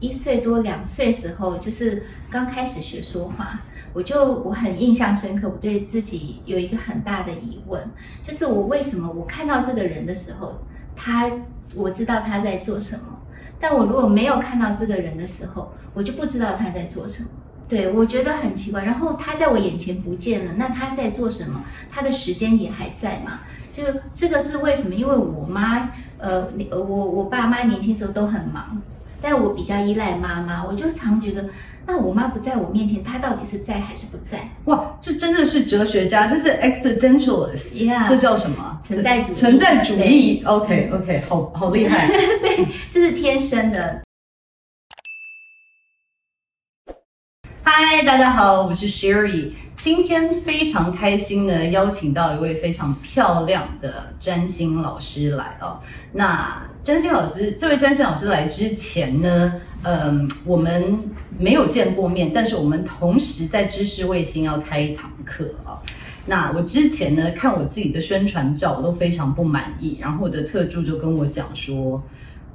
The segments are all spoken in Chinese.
一岁多两岁时候，就是刚开始学说话，我就我很印象深刻，我对自己有一个很大的疑问，就是我为什么我看到这个人的时候，他。我知道他在做什么，但我如果没有看到这个人的时候，我就不知道他在做什么。对，我觉得很奇怪。然后他在我眼前不见了，那他在做什么？他的时间也还在吗？就这个是为什么？因为我妈，呃，我我爸妈年轻时候都很忙。但我比较依赖妈妈，我就常觉得，那我妈不在我面前，她到底是在还是不在？哇，这真的是哲学家，这是 existentialist，Yeah, 这叫什么？存在主义。存在主义，OK OK，好好厉害。对，这是天生的。嗨，大家好，我是 Sherry，今天非常开心的邀请到一位非常漂亮的占星老师来哦。那占星老师，这位占星老师来之前呢，嗯，我们没有见过面，但是我们同时在知识卫星要开一堂课啊。那我之前呢，看我自己的宣传照，我都非常不满意，然后我的特助就跟我讲说，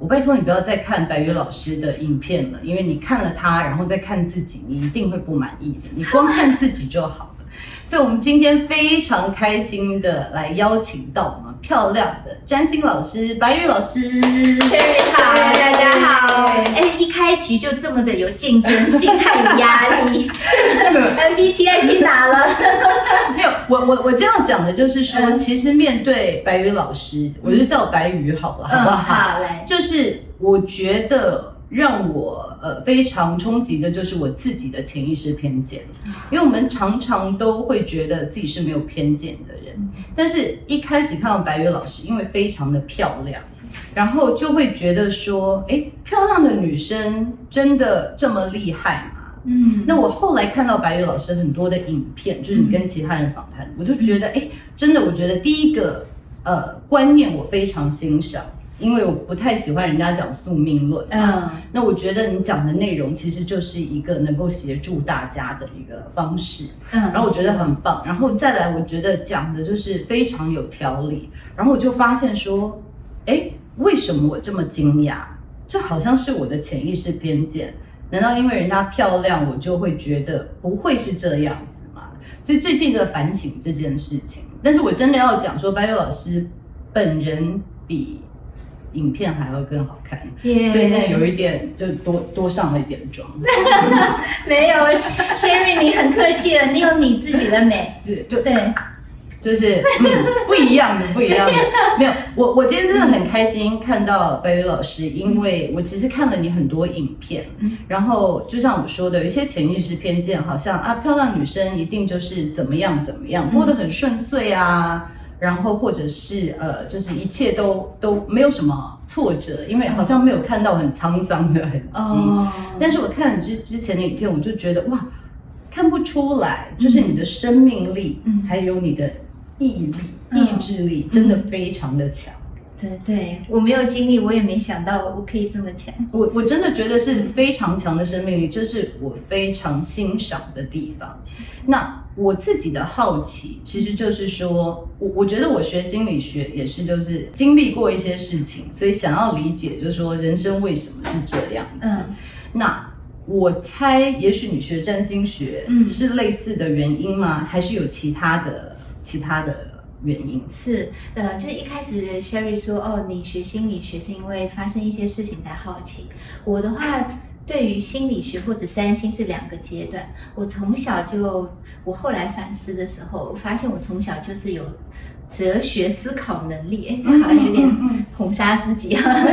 我拜托你不要再看白宇老师的影片了，因为你看了他，然后再看自己，你一定会不满意的。你光看自己就好。所以，我们今天非常开心的来邀请到我们漂亮的占星老师白宇老师。Cherry 好，大家好。哎，一开局就这么的有竞争性，还有压力。MBTI 去哪了？没有，我我我这样讲的就是说，嗯、其实面对白宇老师，我就叫白宇好了，好不好？嗯、好嘞。就是我觉得。让我呃非常冲击的就是我自己的潜意识偏见，因为我们常常都会觉得自己是没有偏见的人，但是一开始看到白宇老师，因为非常的漂亮，然后就会觉得说，诶，漂亮的女生真的这么厉害吗？嗯，那我后来看到白宇老师很多的影片，就是你跟其他人访谈，我就觉得，诶，真的，我觉得第一个呃观念我非常欣赏。因为我不太喜欢人家讲宿命论，嗯，那我觉得你讲的内容其实就是一个能够协助大家的一个方式，嗯，然后我觉得很棒，然后再来我觉得讲的就是非常有条理，然后我就发现说，哎，为什么我这么惊讶？这好像是我的潜意识偏见，难道因为人家漂亮，我就会觉得不会是这样子吗？所以最近的反省这件事情，但是我真的要讲说，白宇老师本人比。影片还要更好看，Yeah. 所以现在有一点就多多上了一点妆。没有，Sherry 你很客气了，你有你自己的美。对对对，就是嗯不一样的，不一样的。没有，我我今天真的很开心看到白宇老师，因为我其实看了你很多影片，然后就像我说的，有一些潜意识偏见，好像啊漂亮女生一定就是怎么样怎么样，摸得很顺遂啊。然后或者是呃，就是一切都都没有什么挫折，因为好像没有看到很沧桑的痕迹。哦、但是我看之之前的影片，我就觉得哇，看不出来，就是你的生命力，嗯、还有你的毅力、嗯、意志力，真的非常的强。对对，我没有经历，我也没想到我可以这么强。我我真的觉得是非常强的生命力，这是我非常欣赏的地方。那我自己的好奇，其实就是说，我我觉得我学心理学也是，就是经历过一些事情，所以想要理解，就是说人生为什么是这样子。嗯，那我猜，也许你学占星学，嗯，是类似的原因吗？还是有其他的其他的？原因是，呃，就一开始 Sherry 说，哦，你学心理学是因为发生一些事情才好奇。我的话，对于心理学或者占星是两个阶段。我从小就，我后来反思的时候，我发现我从小就是有哲学思考能力。哎，这好像有点 捧杀自己啊。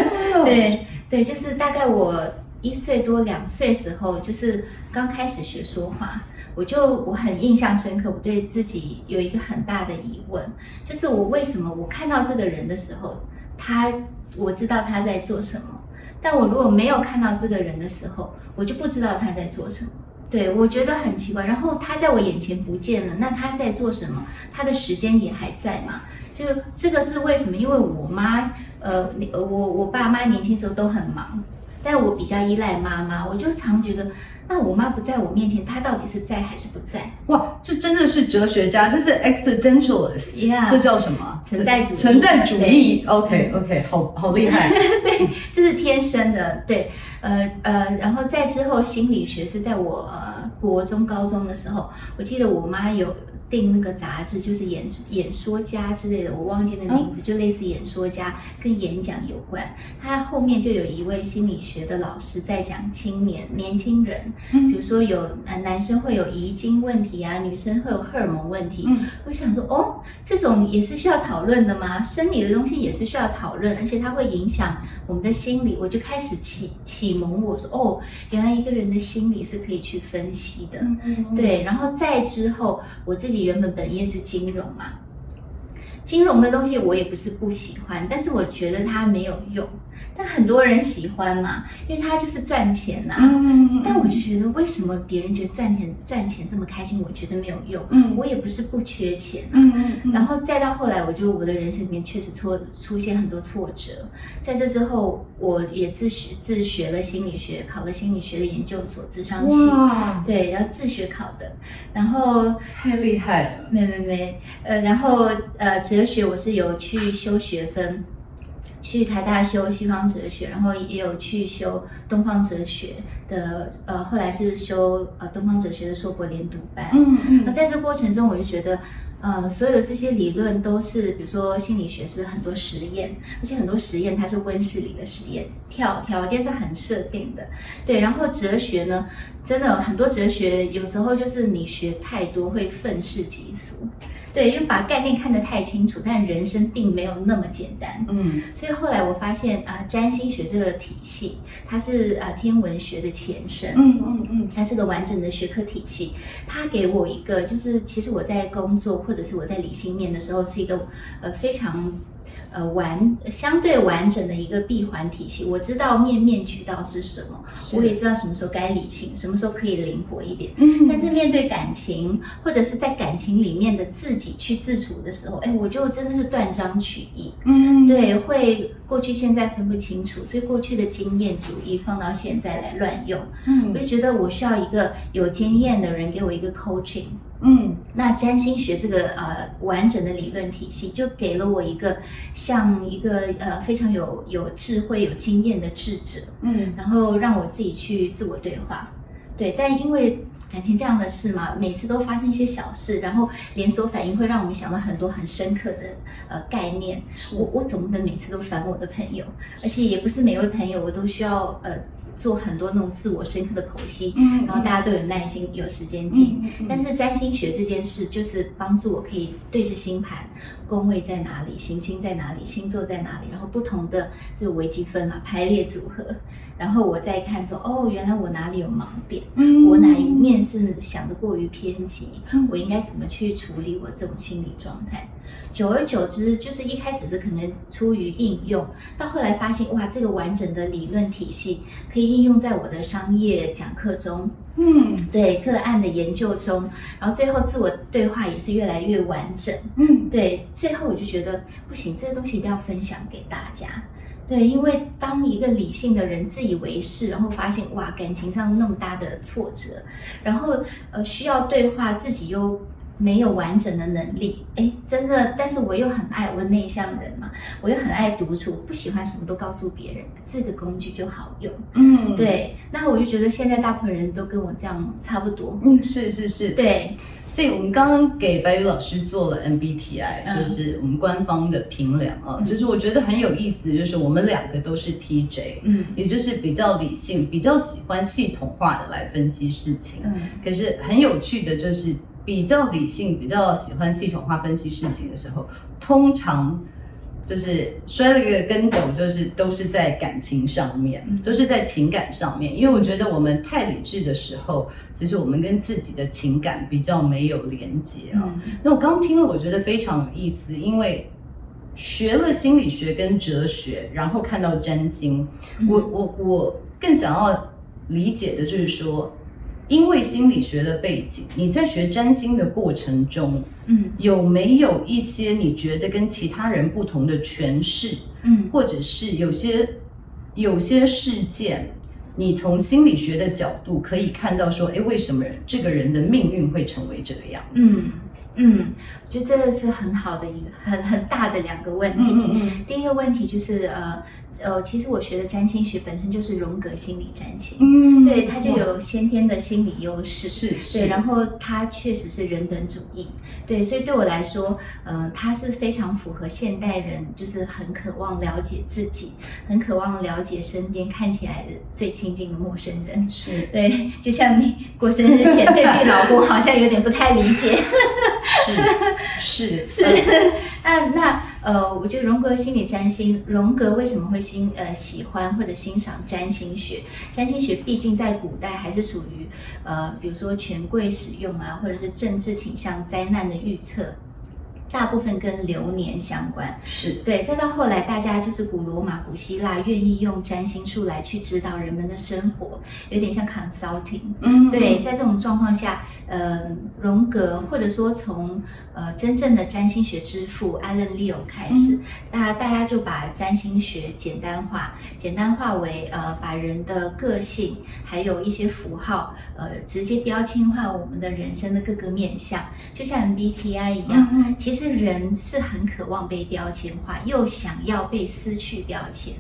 对对，就是大概我一岁多两岁时候，就是刚开始学说话。我就我很印象深刻，我对自己有一个很大的疑问，就是我为什么我看到这个人的时候，他我知道他在做什么，但我如果没有看到这个人的时候，我就不知道他在做什么。对，我觉得很奇怪。然后他在我眼前不见了，那他在做什么？他的时间也还在吗？就这个是为什么？因为我妈，呃，我我爸妈年轻时候都很忙，但我比较依赖妈妈，我就常觉得。那我妈不在我面前，她到底是在还是不在？哇，这真的是哲学家，这是 existentialist，Yeah. 这叫什么？存在主义。存在主义，OK OK，好好厉害。对，这是天生的。对，呃呃，然后再之后，心理学是在我、呃、国中、高中的时候，我记得我妈有。订那个杂志就是演演说家之类的，我忘记那名字，就类似演说家跟演讲有关。他后面就有一位心理学的老师在讲青年年轻人，比如说有男男生会有遗精问题啊，女生会有荷尔蒙问题。我想说，哦，这种也是需要讨论的吗？生理的东西也是需要讨论，而且它会影响我们的心理。我就开始启启蒙我说，哦，原来一个人的心理是可以去分析的。对，然后再之后我自己。原本本业是金融嘛，金融的东西我也不是不喜欢，但是我觉得它没有用。但很多人喜欢嘛，因为他就是赚钱呐、啊。嗯，但我就觉得，为什么别人觉得赚钱赚钱这么开心，我觉得没有用。嗯，我也不是不缺钱、啊。嗯嗯。然后再到后来，我就我的人生里面确实出出现很多挫折。在这之后，我也自学自学了心理学，考了心理学的研究所，智商系。哇。对，然后自学考的。然后太厉害了。没没没，呃，然后呃，哲学我是有去修学分。去台大修西方哲学，然后也有去修东方哲学的，呃，后来是修呃东方哲学的硕博连读班。嗯嗯。那在这过程中，我就觉得，呃，所有的这些理论都是，比如说心理学是很多实验，而且很多实验它是温室里的实验，条条件是很设定的。对，然后哲学呢，真的很多哲学有时候就是你学太多会愤世嫉俗。对，因为把概念看得太清楚，但人生并没有那么简单。嗯，所以后来我发现啊、呃，占星学这个体系，它是啊、呃、天文学的前身。嗯嗯嗯，它是个完整的学科体系。它给我一个，就是其实我在工作或者是我在理性面的时候，是一个呃非常。呃，完相对完整的一个闭环体系，我知道面面俱到是什么，我也知道什么时候该理性，什么时候可以灵活一点。嗯，但是面对感情或者是在感情里面的自己去自处的时候，哎，我就真的是断章取义。嗯，对，会过去现在分不清楚，所以过去的经验主义放到现在来乱用。嗯，我就觉得我需要一个有经验的人给我一个 coaching。嗯，那占星学这个呃完整的理论体系，就给了我一个像一个呃非常有有智慧、有经验的智者，嗯，然后让我自己去自我对话，对，但因为感情这样的事嘛，每次都发生一些小事，然后连锁反应会让我们想到很多很深刻的呃概念，我我总不能每次都烦我的朋友，而且也不是每位朋友我都需要呃。做很多那种自我深刻的剖析，嗯，然后大家都有耐心，有时间听。嗯，但是占星学这件事，就是帮助我可以对着星盘，宫位在哪里，行星在哪里，星座在哪里，然后不同的这个微积分嘛，排列组合，然后我再看说，哦，原来我哪里有盲点，嗯，我哪一面是想的过于偏激，我应该怎么去处理我这种心理状态？久而久之，就是一开始是可能出于应用，到后来发现哇，这个完整的理论体系可以应用在我的商业讲课中，嗯，对，个案的研究中，然后最后自我对话也是越来越完整，嗯，对，最后我就觉得不行，这个东西一定要分享给大家，对，因为当一个理性的人自以为是，然后发现哇，感情上那么大的挫折，然后呃需要对话，自己又。没有完整的能力，哎，真的，但是我又很爱我内向人嘛，我又很爱独处，不喜欢什么都告诉别人，这个工具就好用。嗯，对，那我就觉得现在大部分人都跟我这样差不多。嗯，是是是，对，所以我们刚刚给白宇老师做了 MBTI，就是我们官方的评量啊，嗯，就是我觉得很有意思，就是我们两个都是 TJ，嗯，也就是比较理性，比较喜欢系统化的来分析事情。嗯，可是很有趣的就是。比较理性，比较喜欢系统化分析事情的时候，通常就是摔了一个跟斗，就是都是在感情上面，都是在情感上面。因为我觉得我们太理智的时候，其实我们跟自己的情感比较没有连接啊。那我刚听了，我觉得非常有意思，因为学了心理学跟哲学，然后看到占星，嗯、我我我更想要理解的就是说，因为心理学的背景，你在学占星的过程中，嗯，有没有一些你觉得跟其他人不同的诠释？嗯，或者是有些有些事件，你从心理学的角度可以看到说，哎，为什么这个人的命运会成为这个样子？嗯。嗯，我觉得这个是很好的一个很很大的两个问题。嗯嗯，第一个问题就是呃呃，其实我学的占星学本身就是荣格心理占星，嗯，对，它就有先天的心理优势，是是，对，然后它确实是人本主义，对，所以对我来说，呃，它是非常符合现代人，就是很渴望了解自己，很渴望了解身边看起来的最亲近的陌生人，是。对，就像你过生日前 对自己老公好像有点不太理解。是是是，那那呃，我觉得荣格心理占星，荣格为什么会欣呃喜欢或者欣赏占星学？占星学毕竟在古代还是属于呃，比如说权贵使用啊，或者是政治倾向、灾难的预测。大部分跟流年相关，是对。再到后来，大家就是古罗马、古希腊愿意用占星术来去指导人们的生活，有点像 consulting。嗯，对。在这种状况下，呃，荣格或者说从呃真正的占星学之父 Alan Leo 开始，大、嗯、大家就把占星学简单化，简单化为呃把人的个性还有一些符号，呃直接标签化我们的人生的各个面相，就像 MBTI 一样，嗯、其实。是人是很渴望被标签化，又想要被撕去标签。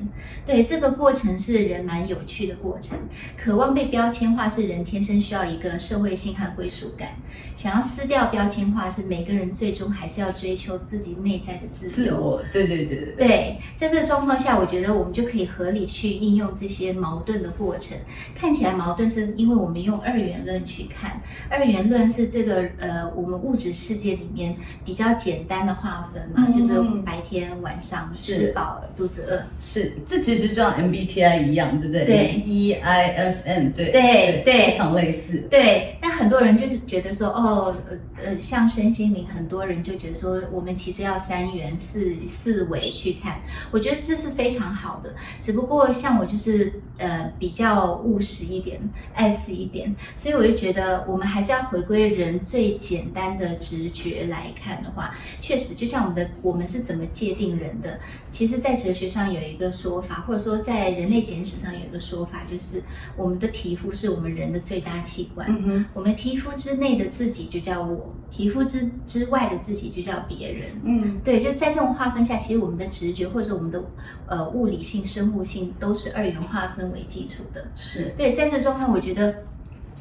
对，这个过程是人蛮有趣的过程。渴望被标签化是人天生需要一个社会性和归属感。想要撕掉标签化是每个人最终还是要追求自己内在的自由。自我，对对对对。对，在这个状况下，我觉得我们就可以合理去应用这些矛盾的过程。看起来矛盾是因为我们用二元论去看，二元论是这个呃我们物质世界里面比较简。简单的划分嘛，嗯、就是白天晚上吃饱了肚子饿，是。这其实就像 MBTI 一样，对不对？对，EISN 对。对对，非常类似。对，但很多人就是觉得说，哦，呃呃，像身心灵，很多人就觉得说，我们其实要三元四四维去看，我觉得这是非常好的。只不过像我就是呃比较务实一点，爱死一点，所以我就觉得我们还是要回归人最简单的直觉来看的话。确实，就像我们的我们是怎么界定人的？其实，在哲学上有一个说法，或者说在人类简史上有一个说法，就是我们的皮肤是我们人的最大器官。嗯哼，我们皮肤之内的自己就叫我，皮肤之之外的自己就叫别人。嗯，对，就在这种划分下，其实我们的直觉或者我们的呃物理性、生物性都是二元划分为基础的。是对，在这状况，我觉得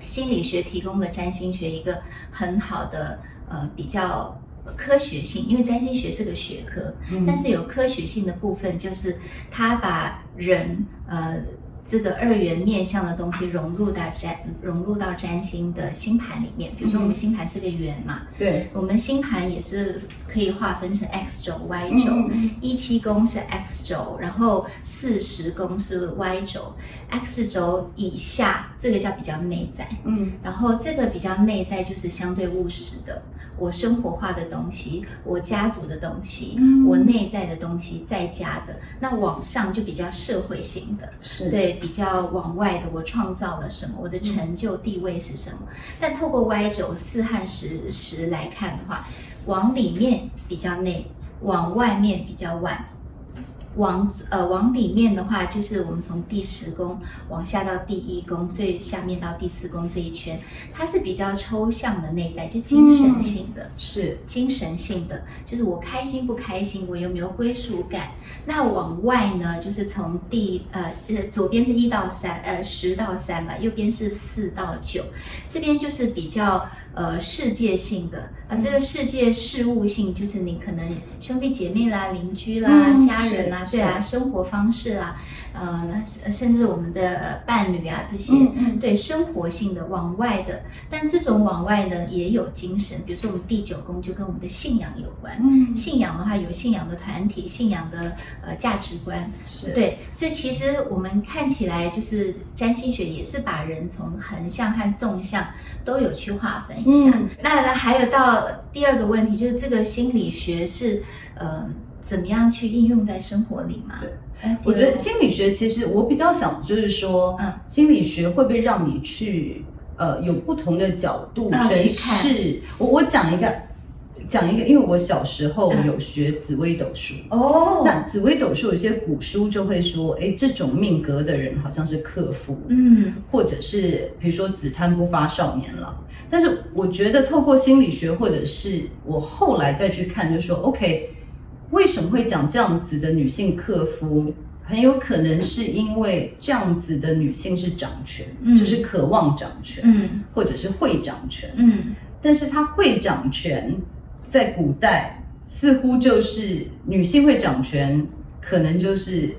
心理学提供了占星学一个很好的呃比较。科学性，因为占星学是个学科，嗯、但是有科学性的部分，就是他把人呃这个二元面向的东西融入到占融入到占星的星盘里面。比如说我们星盘是个圆嘛，对、嗯，我们星盘也是可以划分成 X 轴、Y 轴，一七宫是 X 轴，然后四十宫是 Y 轴，X 轴以下这个叫比较内在，嗯，然后这个比较内在就是相对务实的。我生活化的东西，我家族的东西，嗯、我内在的东西，在家的，那往上就比较社会型的，是对比较往外的，我创造了什么，我的成就地位是什么？嗯、但透过 Y 轴四和十十来看的话，往里面比较内，往外面比较外。往呃往里面的话，就是我们从第十宫往下到第一宫，最下面到第四宫这一圈，它是比较抽象的内在，就精神性的，嗯、是精神性的，就是我开心不开心，我有没有归属感？那往外呢，就是从第呃呃左边是一到三，呃十到三嘛，右边是四到九，这边就是比较。呃，世界性的啊，这个世界事物性就是你可能兄弟姐妹啦、邻居啦、嗯、家人啦，对啊，生活方式啦，呃，甚至我们的伴侣啊这些，嗯嗯、对生活性的往外的，但这种往外呢也有精神，比如说我们第九宫就跟我们的信仰有关，嗯、信仰的话有信仰的团体、信仰的呃价值观，是对，所以其实我们看起来就是占星学也是把人从横向和纵向都有去划分。嗯，那还有到第二个问题，就是这个心理学是，呃，怎么样去应用在生活里吗？对，我觉得心理学其实我比较想就是说，嗯，心理学会不会让你去呃有不同的角度诠释？我我讲一个。讲一个，因为我小时候有学紫微斗数哦，那紫微斗数有些古书就会说，哎，这种命格的人好像是克夫，嗯，或者是比如说子贪不发少年郎。但是我觉得透过心理学，或者是我后来再去看，就说 OK，为什么会讲这样子的女性克夫？很有可能是因为这样子的女性是掌权，嗯，就是渴望掌权，嗯，或者是会掌权，嗯，但是她会掌权。在古代，似乎就是女性会掌权，可能就是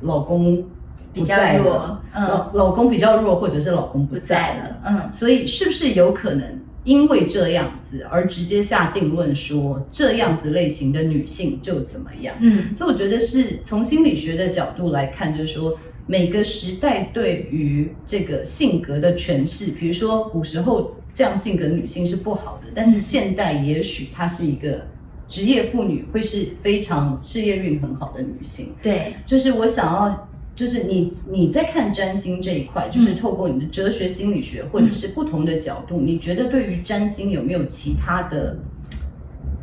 老公比较弱，嗯，老老公比较弱，或者是老公不在了，嗯，所以是不是有可能因为这样子而直接下定论说这样子类型的女性就怎么样？嗯，所以我觉得是从心理学的角度来看，就是说每个时代对于这个性格的诠释，比如说古时候。这样性格的女性是不好的，但是现代也许她是一个职业妇女，会是非常事业运很好的女性。对，就是我想要，就是你你在看占星这一块，就是透过你的哲学心理学或者是不同的角度，你觉得对于占星有没有其他的？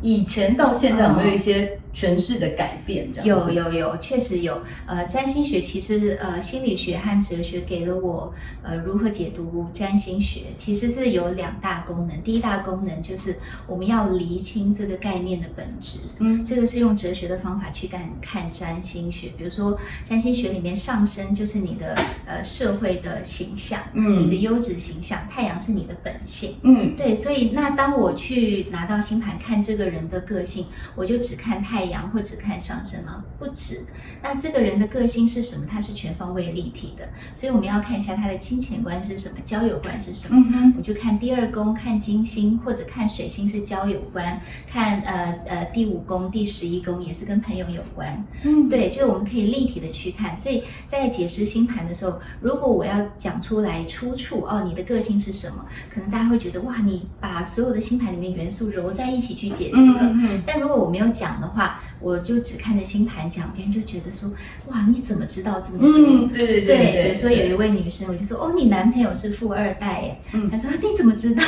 以前到现在有没有一些？诠释的改变，这样有有有，确实有。呃，占星学其实呃，心理学和哲学给了我呃，如何解读占星学，其实是有两大功能。第一大功能就是我们要厘清这个概念的本质。嗯，这个是用哲学的方法去看看占星学。比如说，占星学里面上升就是你的呃社会的形象，嗯，你的优质形象，太阳是你的本性。嗯，对。所以那当我去拿到星盘看这个人的个性，我就只看太阳。或只看上升吗？不止。那这个人的个性是什么？他是全方位立体的，所以我们要看一下他的金钱观是什么，交友观是什么。嗯哼，我就看第二宫，看金星或者看水星是交友观，看呃呃第五宫、第十一宫也是跟朋友有关。嗯，对，就我们可以立体的去看。所以在解释星盘的时候，如果我要讲出来出处哦，你的个性是什么？可能大家会觉得哇，你把所有的星盘里面元素揉在一起去解读了。嗯嗯。但如果我没有讲的话，我就只看着星盘讲，别人就觉得说，哇，你怎么知道这么多？嗯，对对对，对。比如说有一位女生，我就说，哦，你男朋友是富二代耶。嗯，她说你怎么知道？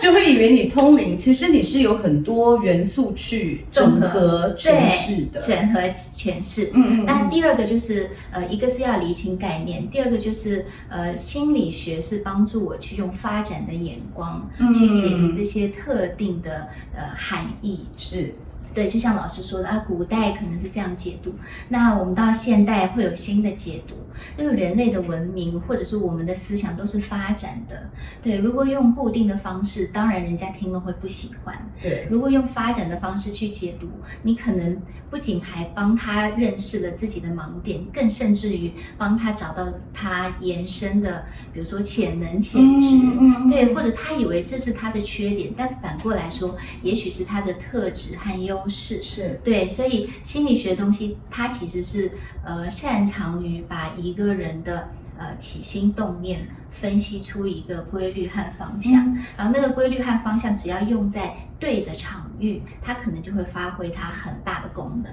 就会以为你通灵，其实你是有很多元素去整合诠释的，整合诠释。嗯嗯。那第二个就是，呃，一个是要厘清概念，第二个就是，呃，心理学是帮助我去用发展的眼光去解读这些特定的呃含义。是。对，就像老师说的啊，古代可能是这样解读，那我们到现代会有新的解读。因为人类的文明或者是我们的思想都是发展的。对，如果用固定的方式，当然人家听了会不喜欢。对，如果用发展的方式去解读，你可能不仅还帮他认识了自己的盲点，更甚至于帮他找到他延伸的，比如说潜能、潜质。嗯。对，或者他以为这是他的缺点，但反过来说，也许是他的特质和优势。是。对，所以心理学东西，它其实是呃擅长于把一个人的呃起心动念分析出一个规律和方向，嗯，然后那个规律和方向只要用在对的场域，它可能就会发挥它很大的功能。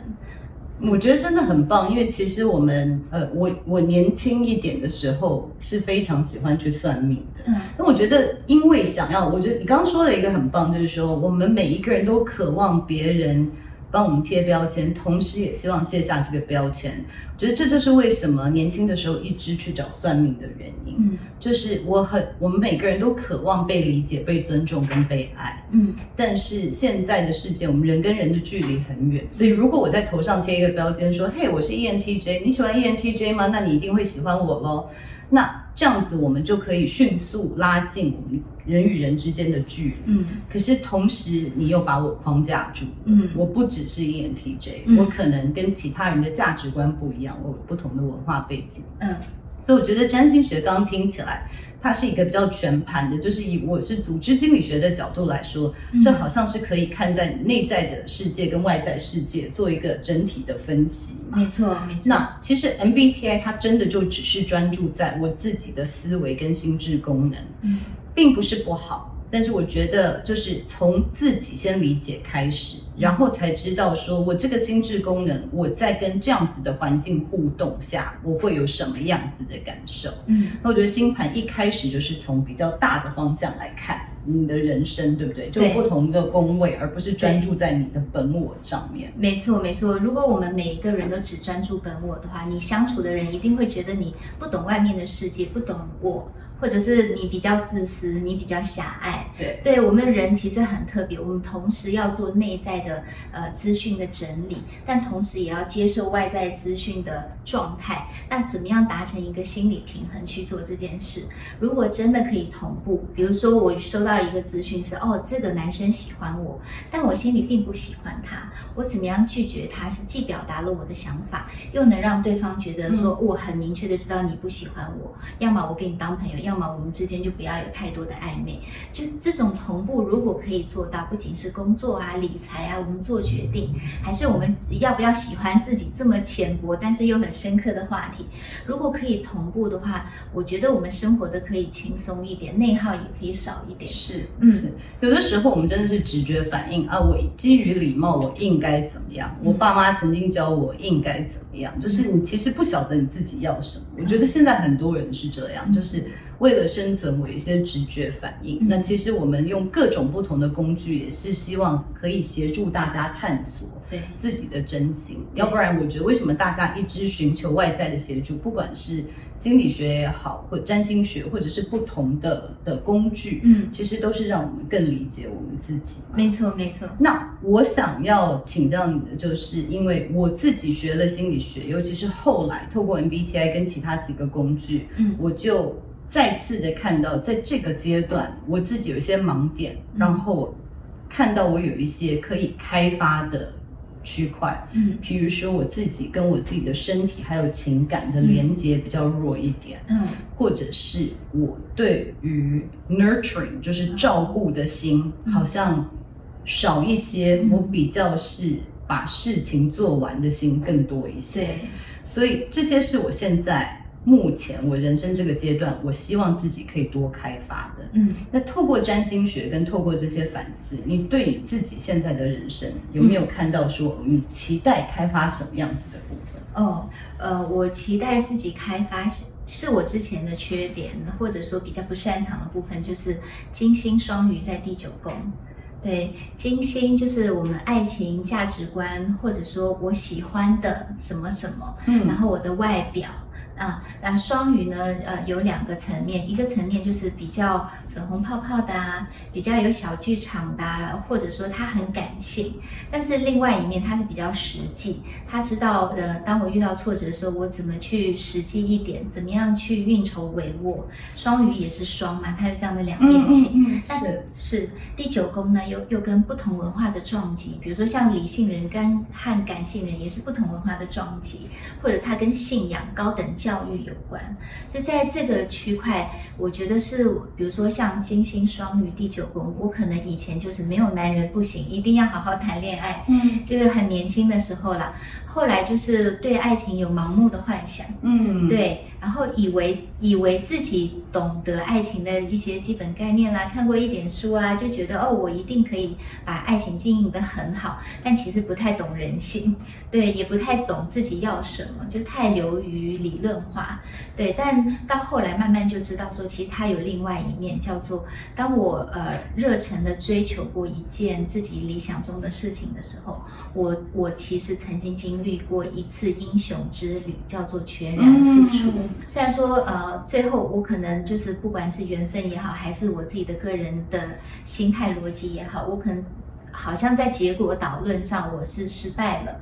我觉得真的很棒，因为其实我们呃，我我年轻一点的时候是非常喜欢去算命的。嗯，那我觉得因为想要，我觉得你刚刚说的一个很棒，就是说我们每一个人都渴望别人。帮我们贴标签，同时也希望卸下这个标签。我觉得这就是为什么年轻的时候一直去找算命的原因。嗯，就是我很，我们每个人都渴望被理解、被尊重跟被爱。嗯，但是现在的世界，我们人跟人的距离很远，所以如果我在头上贴一个标签，说：“嘿，我是 ENTJ，你喜欢 ENTJ 吗？那你一定会喜欢我喽。”那这样子，我们就可以迅速拉近我们人与人之间的距离。嗯，可是同时，你又把我框架住。嗯，我不只是 ENTJ，嗯，我可能跟其他人的价值观不一样，我有不同的文化背景。嗯，所以我觉得占星学刚刚听起来。它是一个比较全盘的，就是以我是组织心理学的角度来说，嗯，这好像是可以看在内在的世界跟外在世界做一个整体的分析嘛。没错，没错。那其实 MBTI 它真的就只是专注在我自己的思维跟心智功能，嗯，并不是不好。但是我觉得就是从自己先理解开始，然后才知道说我这个心智功能，我在跟这样子的环境互动下，我会有什么样子的感受。嗯，那我觉得星盘一开始就是从比较大的方向来看你的人生，对不对？就不同的宫位，而不是专注在你的本我上面。没错，没错。如果我们每一个人都只专注本我的话，你相处的人一定会觉得你不懂外面的世界，不懂我。或者是你比较自私，你比较狭隘。对，对我们人其实很特别，我们同时要做内在的呃资讯的整理，但同时也要接受外在资讯的状态。那怎么样达成一个心理平衡去做这件事？如果真的可以同步，比如说我收到一个资讯是哦，这个男生喜欢我，但我心里并不喜欢他，我怎么样拒绝他？是既表达了我的想法，又能让对方觉得说我很明确的知道你不喜欢我，嗯、要么我给你当朋友，要。要么我们之间就不要有太多的暧昧，就这种同步，如果可以做到，不仅是工作啊、理财啊，我们做决定，还是我们要不要喜欢自己这么浅薄但是又很深刻的话题，如果可以同步的话，我觉得我们生活的可以轻松一点，内耗也可以少一点。是，嗯，是，有的时候我们真的是直觉反应啊，我基于礼貌，我应该怎么样？我爸妈曾经教我应该怎么样，就是你其实不晓得你自己要什么。我觉得现在很多人是这样，就是。为了生存，我有一些直觉反应。嗯、那其实我们用各种不同的工具，也是希望可以协助大家探索对自己的真情。要不然，我觉得为什么大家一直寻求外在的协助，不管是心理学也好，或占星学，或者是不同的的工具，嗯，其实都是让我们更理解我们自己。没错，没错。那我想要请教你的，就是因为我自己学了心理学，尤其是后来透过 MBTI 跟其他几个工具，嗯，我就。再次的看到，在这个阶段，我自己有一些盲点，然后看到我有一些可以开发的区块，嗯，譬如说我自己跟我自己的身体还有情感的连接比较弱一点，嗯，或者是我对于 nurturing 就是照顾的心好像少一些，我比较是把事情做完的心更多一些，对，所以这些是我现在。目前我人生这个阶段，我希望自己可以多开发的。嗯，那透过占星学跟透过这些反思，你对你自己现在的人生有没有看到说你期待开发什么样子的部分？哦，呃，我期待自己开发是是我之前的缺点，或者说比较不擅长的部分，就是金星双鱼在第九宫。对，金星就是我们爱情价值观，或者说我喜欢的什么什么，嗯，然后我的外表。啊，那双鱼呢？呃，有两个层面，一个层面就是比较粉红泡泡的啊，比较有小剧场的啊，或者说他很感性。但是另外一面，他是比较实际，他知道呃，当我遇到挫折的时候，我怎么去实际一点，怎么样去运筹帷幄。双鱼也是双嘛，它有这样的两面性。嗯嗯是是第九宫呢，又又跟不同文化的撞击，比如说像理性人跟和感性人也是不同文化的撞击，或者他跟信仰、高等教。教育有关，所以在这个区块，我觉得是，比如说像金星双鱼第九宫，我可能以前就是没有男人不行，一定要好好谈恋爱，嗯，就是很年轻的时候啦。后来就是对爱情有盲目的幻想，嗯，对，然后以为以为自己懂得爱情的一些基本概念啦，看过一点书啊，就觉得哦，我一定可以把爱情经营得很好，但其实不太懂人性，对，也不太懂自己要什么，就太流于理论化，对，但到后来慢慢就知道说，其实它有另外一面，叫做当我呃热忱的追求过一件自己理想中的事情的时候，我我其实曾经经历。历过一次英雄之旅，叫做全然付出。嗯、虽然说，呃，最后我可能就是不管是缘分也好，还是我自己的个人的心态逻辑也好，我可能好像在结果导论上我是失败了，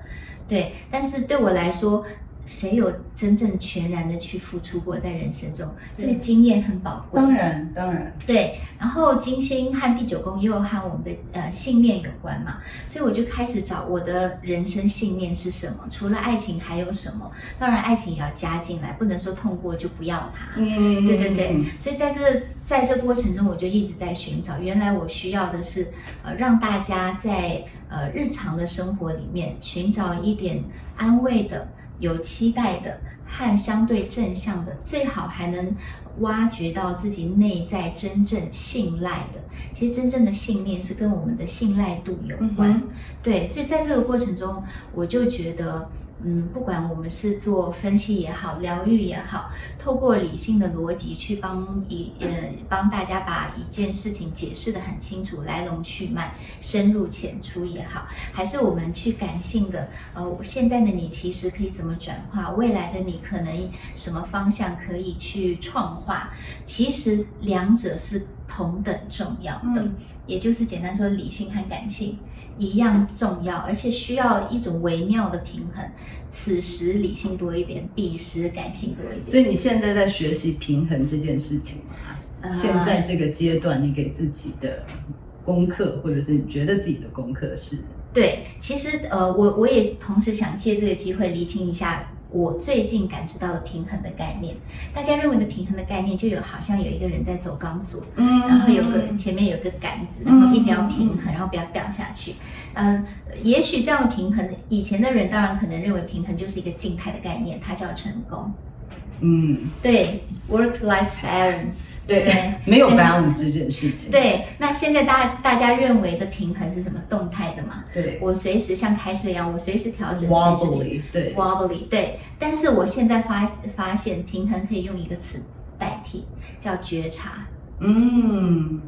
对。但是对我来说，谁有真正全然的去付出过在人生中？这个经验很宝贵。当然，当然。对，然后金星和第九宫又和我们的呃信念有关嘛，所以我就开始找我的人生信念是什么？除了爱情还有什么？当然，爱情也要加进来，不能说痛过就不要它。嗯，对对对。所以在这在这过程中，我就一直在寻找。原来我需要的是呃，让大家在呃日常的生活里面寻找一点安慰的。有期待的，和相对正向的，最好还能挖掘到自己内在真正信赖的。其实真正的信念是跟我们的信赖度有关。嗯、对，所以在这个过程中，我就觉得。嗯，不管我们是做分析也好，疗愈也好，透过理性的逻辑去帮一呃帮大家把一件事情解释的很清楚，来龙去脉，深入浅出也好，还是我们去感性的，呃，现在的你其实可以怎么转化，未来的你可能什么方向可以去创化，其实两者是同等重要的，嗯、也就是简单说，理性和感性。一样重要，而且需要一种微妙的平衡。此时理性多一点，彼时感性多一点。所以你现在在学习平衡这件事情吗？呃、现在这个阶段，你给自己的功课，或者是你觉得自己的功课是？对，其实呃，我我也同时想借这个机会厘清一下。我最近感知到了平衡的概念，大家认为的平衡的概念，就有好像有一个人在走钢索，嗯，然后有个前面有个杆子，然后一直要平衡，然后不要掉下去。嗯，也许这样的平衡，以前的人当然可能认为平衡就是一个静态的概念，它叫成功。嗯，对，work-life balance，对，对没有 balance 这件事情。对，那现在大大家认为的平衡是什么？动态的嘛？对，我随时像开车一样，我随时调整。wobbly，对，wobbly，对。但是我现在发发现，平衡可以用一个词代替，叫觉察。嗯。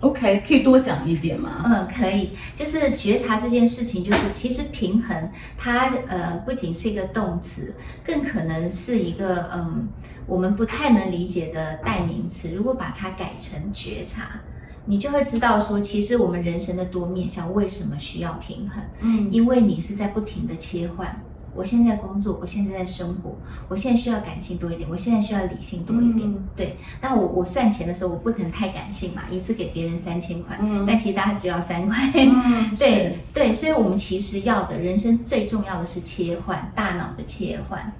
OK，可以多讲一点吗？嗯，可以，就是觉察这件事情，就是其实平衡它呃不仅是一个动词，更可能是一个嗯我们不太能理解的代名词。如果把它改成觉察，你就会知道说，其实我们人生的多面向为什么需要平衡？嗯，因为你是在不停的切换。我现在工作，我现在在生活，我现在需要感性多一点，我现在需要理性多一点。嗯、对，那我我算钱的时候，我不可能太感性嘛，一次给别人三千块，嗯、但其实大家只要三块。嗯、对对，所以我们其实要的人生最重要的是切换，大脑的切换。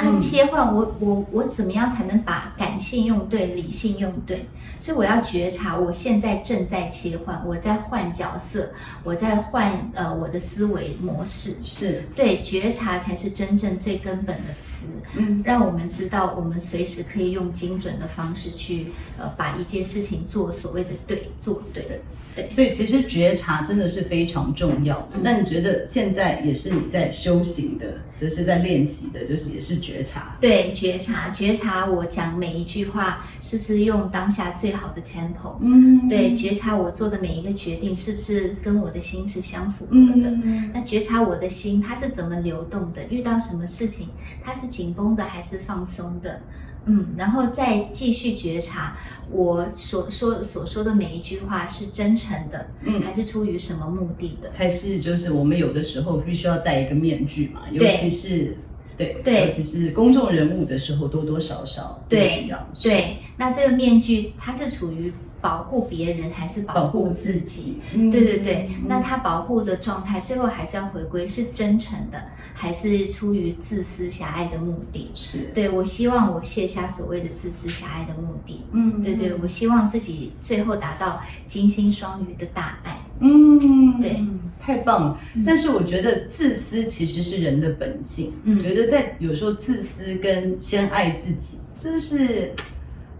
那切换我我我怎么样才能把感性用对，理性用对？所以我要觉察，我现在正在切换，我在换角色，我在换呃我的思维模式。是对，觉察才是真正最根本的词，嗯，让我们知道我们随时可以用精准的方式去呃把一件事情做所谓的对，做对的。对，所以其实觉察真的是非常重要的。那、嗯、你觉得现在也是你在修行的，就是在练习的，就是也是觉察。对，觉察，觉察，我讲每一句话是不是用当下最好的 tempo？嗯，对，觉察我做的每一个决定是不是跟我的心是相符合的？嗯，那觉察我的心它是怎么流动的？遇到什么事情它是紧绷的还是放松的？嗯，然后再继续觉察我所说所说的每一句话是真诚的，嗯，还是出于什么目的的？还是就是我们有的时候必须要戴一个面具嘛，尤其是对对，尤其是公众人物的时候，多多少少必须要对，对。那这个面具它是处于。保护别人还是保护自己？对对对，嗯、那他保护的状态最后还是要回归是真诚的，还是出于自私狭隘的目的？是对，我希望我卸下所谓的自私狭隘的目的。嗯，对对，我希望自己最后达到金星双鱼的大爱。嗯，对，太棒了。嗯、但是我觉得自私其实是人的本性。嗯，觉得在有时候自私跟先爱自己，就是。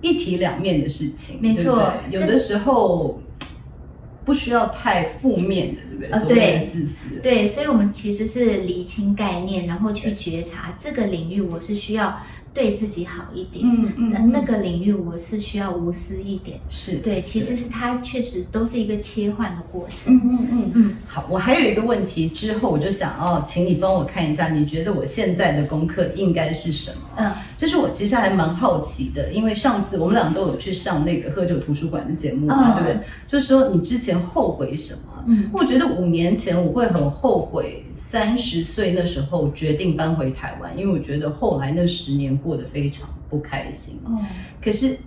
一体两面的事情，没错，对对有的时候不需要太负面的，对不对？呃，对，自私，对，所以我们其实是厘清概念，然后去觉察这个领域，我是需要。对自己好一点，嗯嗯，那那个领域我是需要无私一点，是对，其实是它确实都是一个切换的过程，嗯嗯嗯嗯。好，我还有一个问题，之后我就想哦，请你帮我看一下，你觉得我现在的功课应该是什么？嗯，就是我其实还蛮好奇的，因为上次我们俩都有去上那个喝酒图书馆的节目嘛，对不对？就是说你之前后悔什么？嗯，我觉得五年前我会很后悔，三十岁那时候决定搬回台湾，因为我觉得后来那十年过得非常不开心。哦，可是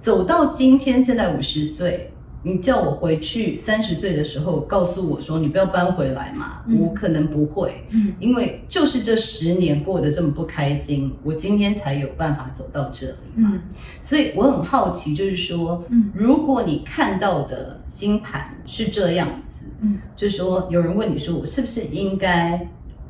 走到今天，现在五十岁。你叫我回去三十岁的时候告诉我说，你不要搬回来嘛，嗯、我可能不会，嗯，因为就是这十年过得这么不开心，我今天才有办法走到这里，嗯，所以我很好奇，就是说，嗯，如果你看到的星盘是这样子，嗯，就是说有人问你说，我是不是应该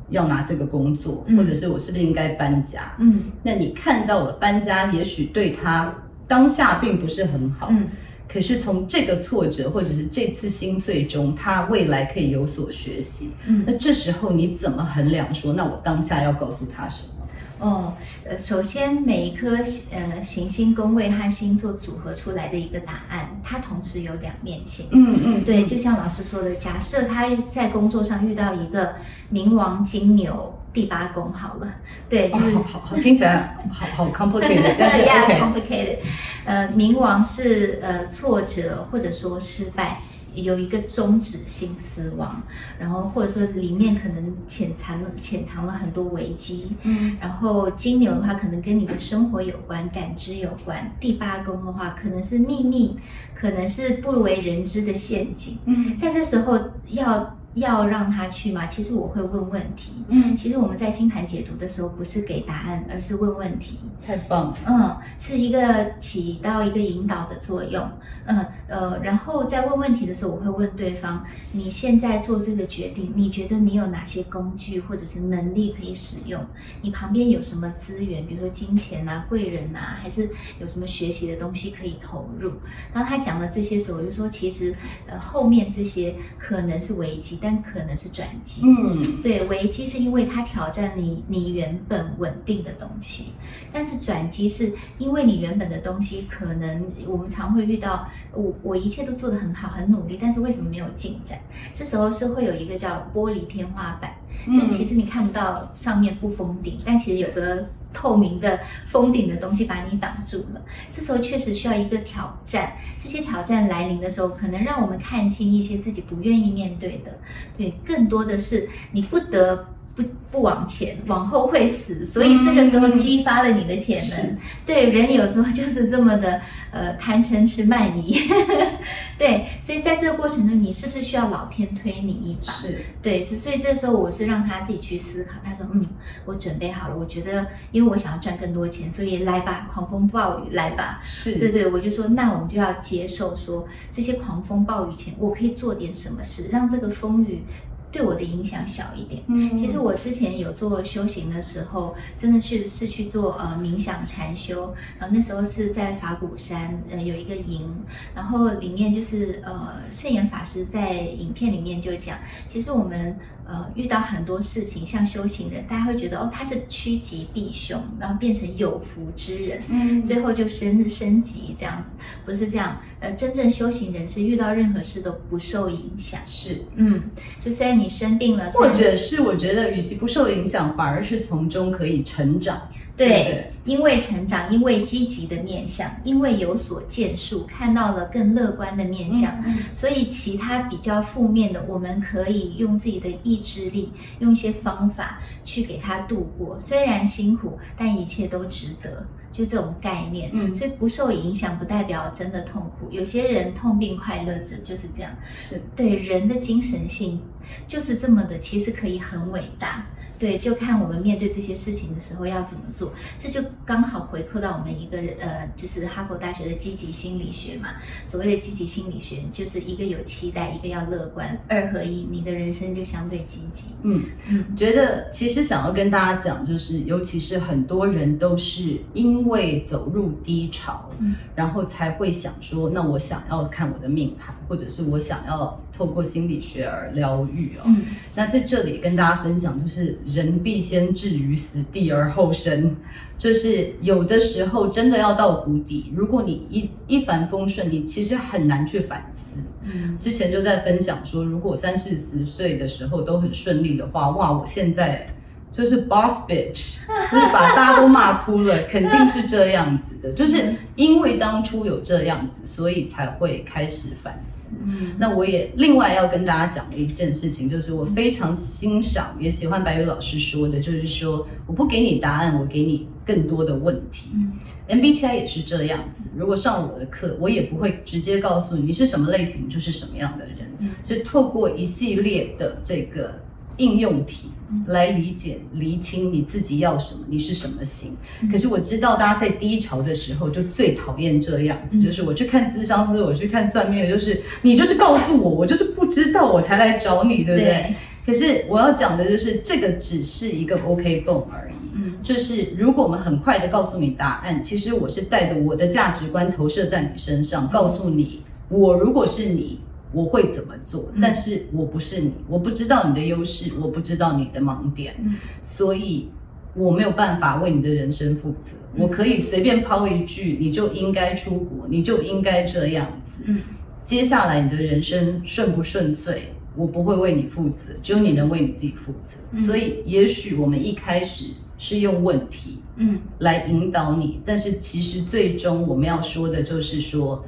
要拿这个工作，嗯、或者是我是不是应该搬家？嗯，那你看到了搬家，也许对他当下并不是很好。嗯，可是从这个挫折或者是这次心碎中，他未来可以有所学习。嗯，那这时候你怎么衡量说，那我当下要告诉他什么？哦，呃，首先每一颗呃行星宫位和星座组合出来的一个答案，它同时有两面性。嗯嗯，对，就像老师说的，假设他在工作上遇到一个冥王金牛第八宫，好了，对，就是、哦、好好听起来好好 complicated，但是 yeah, complicated，呃，冥王是呃挫折或者说失败。有一个终止性死亡，然后或者说里面可能潜藏了潜藏了很多危机，嗯，然后金牛的话可能跟你的生活有关，感知有关，第八宫的话可能是秘密，可能是不为人知的陷阱，嗯，在这时候要。要让他去吗？其实我会问问题。嗯，其实我们在星盘解读的时候，不是给答案，而是问问题。太棒了。嗯，是一个起到一个引导的作用。嗯呃，然后在问问题的时候，我会问对方：你现在做这个决定，你觉得你有哪些工具或者是能力可以使用？你旁边有什么资源，比如说金钱啊、贵人啊，还是有什么学习的东西可以投入？当他讲了这些时候，我就说，其实呃后面这些可能是危机，但可能是转机，嗯，对，危机是因为它挑战你你原本稳定的东西，但是转机是因为你原本的东西可能我们常会遇到，我我一切都做得很好很努力，但是为什么没有进展？这时候是会有一个叫玻璃天花板，就其实你看不到上面不封顶，但其实有个。透明的封顶的东西把你挡住了，这时候确实需要一个挑战。这些挑战来临的时候，可能让我们看清一些自己不愿意面对的。对，更多的是你不得。不不往前，往后会死，所以这个时候激发了你的潜能。嗯、对，人有时候就是这么的，呃，贪嗔痴慢疑。对，所以在这个过程中，你是不是需要老天推你一把？是，对，是，所以这时候我是让他自己去思考。他说，嗯，我准备好了。我觉得，因为我想要赚更多钱，所以来吧，狂风暴雨来吧。是，对对，我就说，那我们就要接受说，这些狂风暴雨前，我可以做点什么事，让这个风雨。对我的影响小一点。嗯，其实我之前有做修行的时候，真的是是去做呃冥想禅修，然后那时候是在法鼓山呃有一个营，然后里面就是呃圣严法师在影片里面就讲，其实我们。呃，遇到很多事情，像修行人，大家会觉得哦，他是趋吉避凶，然后变成有福之人，嗯，最后就升升级这样子，不是这样。呃，真正修行人是遇到任何事都不受影响，是，嗯，就虽然你生病了，或者是我觉得与其不受影响，反而是从中可以成长。对，对，因为成长，因为积极的面相，因为有所建树，看到了更乐观的面相，嗯嗯，所以其他比较负面的，我们可以用自己的意志力，用一些方法去给他度过。虽然辛苦，但一切都值得，就这种概念。嗯，所以不受影响不代表真的痛苦。有些人痛并快乐着，就是这样。是对人的精神性就是这么的，其实可以很伟大。对，就看我们面对这些事情的时候要怎么做，这就刚好回扣到我们一个呃，就是哈佛大学的积极心理学嘛。所谓的积极心理学，就是一个有期待，一个要乐观，二合一，你的人生就相对积极。嗯嗯，觉得其实想要跟大家讲，就是尤其是很多人都是因为走入低潮，嗯，然后才会想说，那我想要看我的命盘，或者是我想要透过心理学而疗愈哦。嗯，那在这里跟大家分享就是。人必先置于死地而后生，就是有的时候真的要到谷底。如果你一一帆风顺，你其实很难去反思。嗯，之前就在分享说，如果三四十岁的时候都很顺利的话，哇，我现在就是 boss bitch，就是把大家都骂哭了，肯定是这样子的。就是因为当初有这样子，所以才会开始反思。嗯，那我也另外要跟大家讲的一件事情，就是我非常欣赏也喜欢白宇老师说的，就是说我不给你答案，我给你更多的问题。嗯，MBTI 也是这样子，如果上我的课，我也不会直接告诉你你是什么类型就是什么样的人，嗯，是透过一系列的这个。应用题来理解、厘清你自己要什么，你是什么型。可是我知道大家在低潮的时候就最讨厌这样子，就是我去看咨商或者，我去看算命的，就是你就是告诉我，我就是不知道，我才来找你，对不对？对。可是我要讲的就是，这个只是一个 OK 绷而已。嗯，就是如果我们很快的告诉你答案，其实我是带着我的价值观投射在你身上，告诉你，我如果是你，我会怎么做。但是我不是你，我不知道你的优势，我不知道你的盲点，所以我没有办法为你的人生负责。我可以随便抛一句，你就应该出国，你就应该这样子。嗯，接下来你的人生顺不顺遂？我不会为你负责，只有你能为你自己负责。嗯、所以，也许我们一开始是用问题，嗯，来引导你，嗯、但是其实最终我们要说的就是说，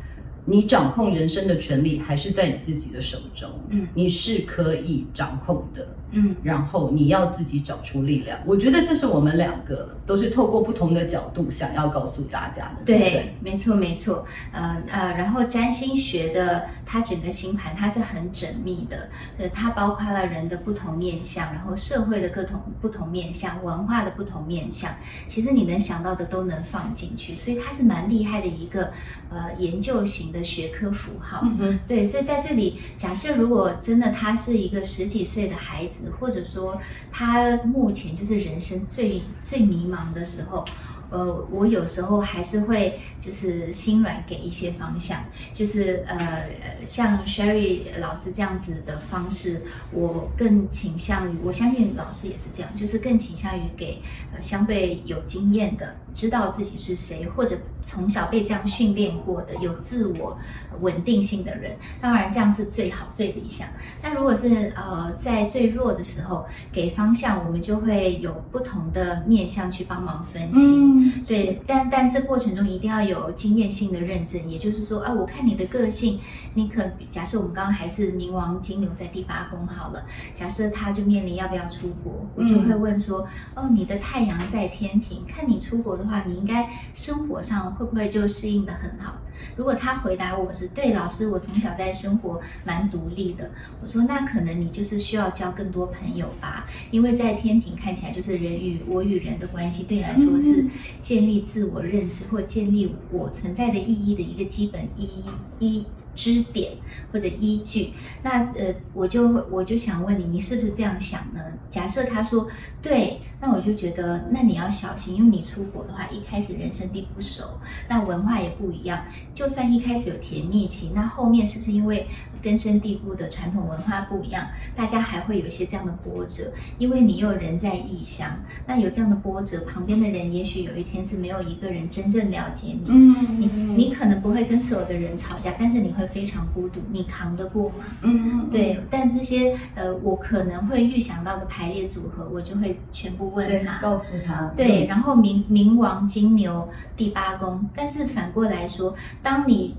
你掌控人生的权利还是在你自己的手中，嗯，你是可以掌控的。嗯，然后你要自己找出力量。我觉得这是我们两个都是透过不同的角度想要告诉大家的。对，对没错没错。呃呃，然后占星学的它整个星盘它是很缜密的，呃，它包括了人的不同面相，然后社会的各种不同面相，文化的不同面相，其实你能想到的都能放进去，所以它是蛮厉害的一个呃研究型的学科符号。嗯，对，所以在这里，假设如果真的他是一个十几岁的孩子。或者说，他目前就是人生最最迷茫的时候。呃，我有时候还是会就是心软给一些方向，就是呃，像 Sherry 老师这样子的方式，我更倾向于，我相信老师也是这样，就是更倾向于给呃相对有经验的，知道自己是谁，或者从小被这样训练过的，有自我稳定性的人。当然这样是最好最理想。那如果是呃在最弱的时候给方向，我们就会有不同的面向去帮忙分析。嗯对，但但这过程中一定要有经验性的认证，也就是说，啊，我看你的个性，你可假设我们刚刚还是冥王金牛在第八宫好了，假设他就面临要不要出国，我就会问说，哦，你的太阳在天平，看你出国的话，你应该生活上会不会就适应得很好？如果他回答我是对，老师，我从小在生活蛮独立的，我说那可能你就是需要交更多朋友吧，因为在天秤看起来就是人与我与人的关系，对你来说是建立自我认知或建立我存在的意义的一个基本意义支点或者依据，那呃，我就我就想问你，你是不是这样想呢？假设他说对，那我就觉得那你要小心，因为你出国的话，一开始人生地不熟，那文化也不一样。就算一开始有甜蜜期，那后面是不是因为根深蒂固的传统文化不一样，大家还会有一些这样的波折？因为你又人在异乡，那有这样的波折，旁边的人也许有一天是没有一个人真正了解你。嗯，你你可能不会跟所有的人吵架，但是你会非常孤独，你扛得过吗？嗯嗯，对。但这些呃，我可能会预想到的排列组合，我就会全部问他，告诉他。对，然后冥冥王金牛第八宫，但是反过来说，当你。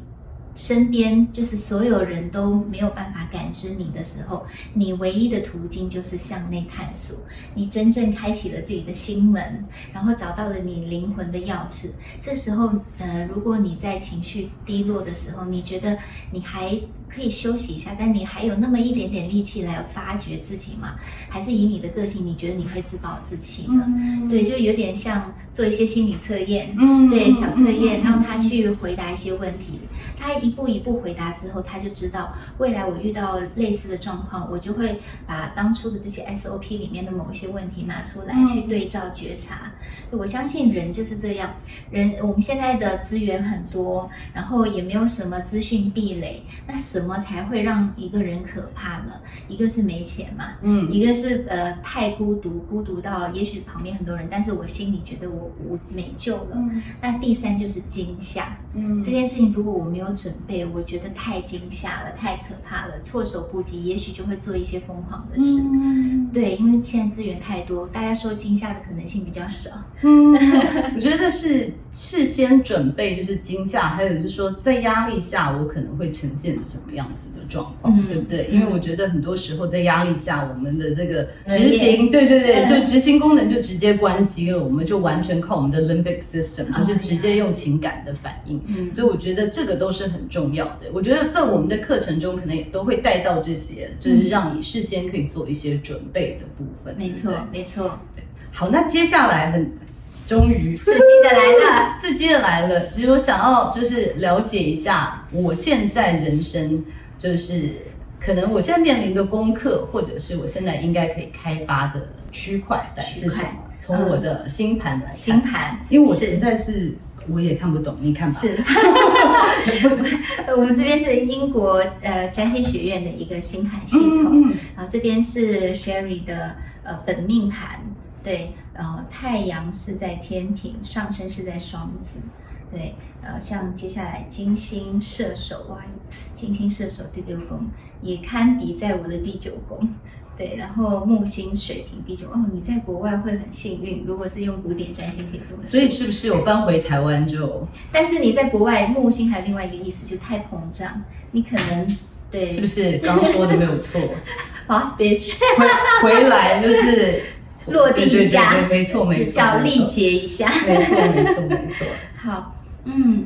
身边就是所有人都没有办法感知你的时候，你唯一的途径就是向内探索。你真正开启了自己的心门，然后找到了你灵魂的钥匙。这时候，呃，如果你在情绪低落的时候，你觉得你还可以休息一下，但你还有那么一点点力气来发掘自己吗？还是以你的个性，你觉得你会自暴自弃呢？嗯、对，就有点像做一些心理测验，嗯、对，小测验，让他去回答一些问题。他一步一步回答之后，他就知道未来我遇到类似的状况，我就会把当初的这些 SOP 里面的某一些问题拿出来去对照觉察。我相信人就是这样，人我们现在的资源很多，然后也没有什么资讯壁垒，那什么才会让一个人可怕呢？一个是没钱嘛，嗯，一个是呃太孤独，孤独到也许旁边很多人，但是我心里觉得我无没救了。嗯，那第三就是惊吓，嗯，这件事情如果我没有准备，我觉得太惊吓了，太可怕了，措手不及，也许就会做一些疯狂的事。嗯，对，因为现在资源太多，大家受惊吓的可能性比较少。嗯，我觉得是事先准备就是惊吓，还有就是说在压力下我可能会呈现什么样子的状况，嗯、对不对？因为我觉得很多时候在压力下，我们的这个执行，嗯、对对对，就执行功能就直接关机了，我们就完全靠我们的 limbic system，就是直接用情感的反应。嗯，所以我觉得这个都是很重要的。我觉得在我们的课程中，可能也都会带到这些，就是让你事先可以做一些准备的部分。没错，没错。对，好，那接下来很。终于刺激的来了，刺激的来了。其实我想要就是了解一下，我现在人生就是可能我现在面临的功课，或者是我现在应该可以开发的区块是什么？从我的星盘来看，星盘，因为我实在是我也看不懂，你看吧。是，我们这边是英国呃占星学院的一个星盘系统，嗯嗯、然后这边是 Sherry 的呃本命盘，对，然后太阳是在天平，上升是在双子。对，呃，像接下来金星射手啊，金星射手第六宫也堪比在我的第九宫，对，然后木星水瓶第九哦，你在国外会很幸运，如果是用古典占星可以这么说。所以是不是我搬回台湾就？但是你在国外木星还有另外一个意思，就太膨胀，你可能对。是不是刚刚说的没有错？Boss bitch，回回来就是 落地一下，对对对对没错没错，叫力竭一下，没错没错没错，好。嗯，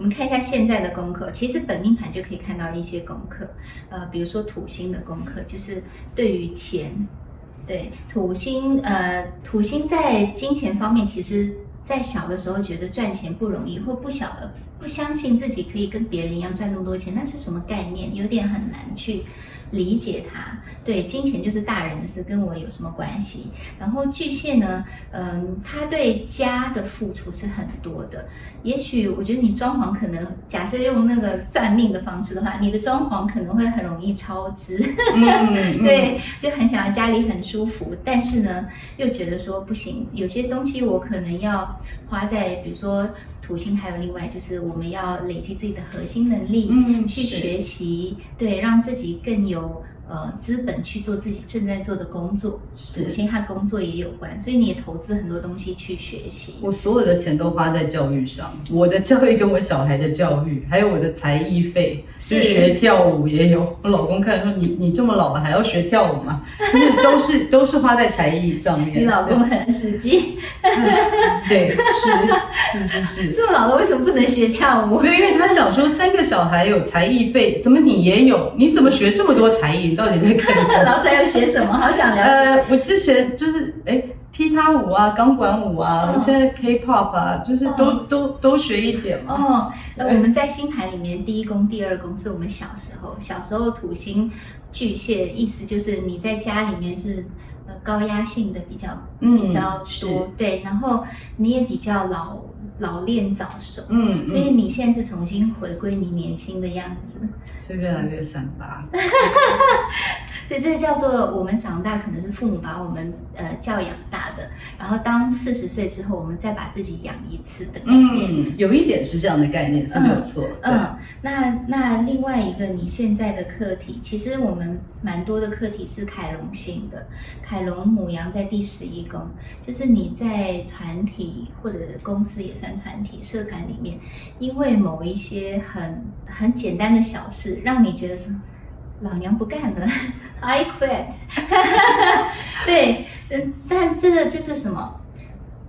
我们看一下现在的功课。其实本命盘就可以看到一些功课，呃，比如说土星的功课，就是对于钱，对土星，呃，土星在金钱方面，其实在小的时候觉得赚钱不容易，或不晓得不相信自己可以跟别人一样赚那么多钱，那是什么概念？有点很难去。理解他，对，金钱就是大人的事，跟我有什么关系？然后巨蟹呢，嗯，他对家的付出是很多的。也许我觉得你装潢可能，假设用那个算命的方式的话，你的装潢可能会很容易超支。嗯、对，就很想要家里很舒服，但是呢，又觉得说不行，有些东西我可能要花在，比如说。土星还有另外就是我们要累积自己的核心能力，嗯，去学习，对，让自己更有。呃，资本去做自己正在做的工作，是，土星和工作也有关，所以你也投资很多东西去学习。我所有的钱都花在教育上，我的教育跟我小孩的教育，还有我的才艺费，是学跳舞也有。我老公看说你你这么老了还要学跳舞吗？就是都是 都是花在才艺上面。你老公很实际，对，是是是是。这么老了为什么不能学跳舞？因为他想说三个小孩有才艺费，怎么你也有？你怎么学这么多才艺？到底在看什么？老师要学什么？好想了解。呃，我之前就是哎，踢踏舞啊，钢管舞啊，哦、我现在 K-pop 啊，就是都、哦、都都学一点嘛。哦，那我们在星盘里面，第一宫、第二宫是我们小时候，小时候土星巨蟹，意思就是你在家里面是呃高压性的比较比较多，嗯、对，然后你也比较老。老练早熟，嗯，所以你现在是重新回归你年轻的样子，所以越来越三八。所以这叫做我们长大，可能是父母把我们呃教养大的，然后当四十岁之后，我们再把自己养一次的概念。嗯，有一点是这样的概念是没有错。嗯，嗯，那那另外一个你现在的课题，其实我们蛮多的课题是凯龙型的，凯龙母羊在第十一宫，就是你在团体或者公司也算团体社团里面，因为某一些很很简单的小事，让你觉得说。老娘不干了，I quit。对，嗯，但这个就是什么？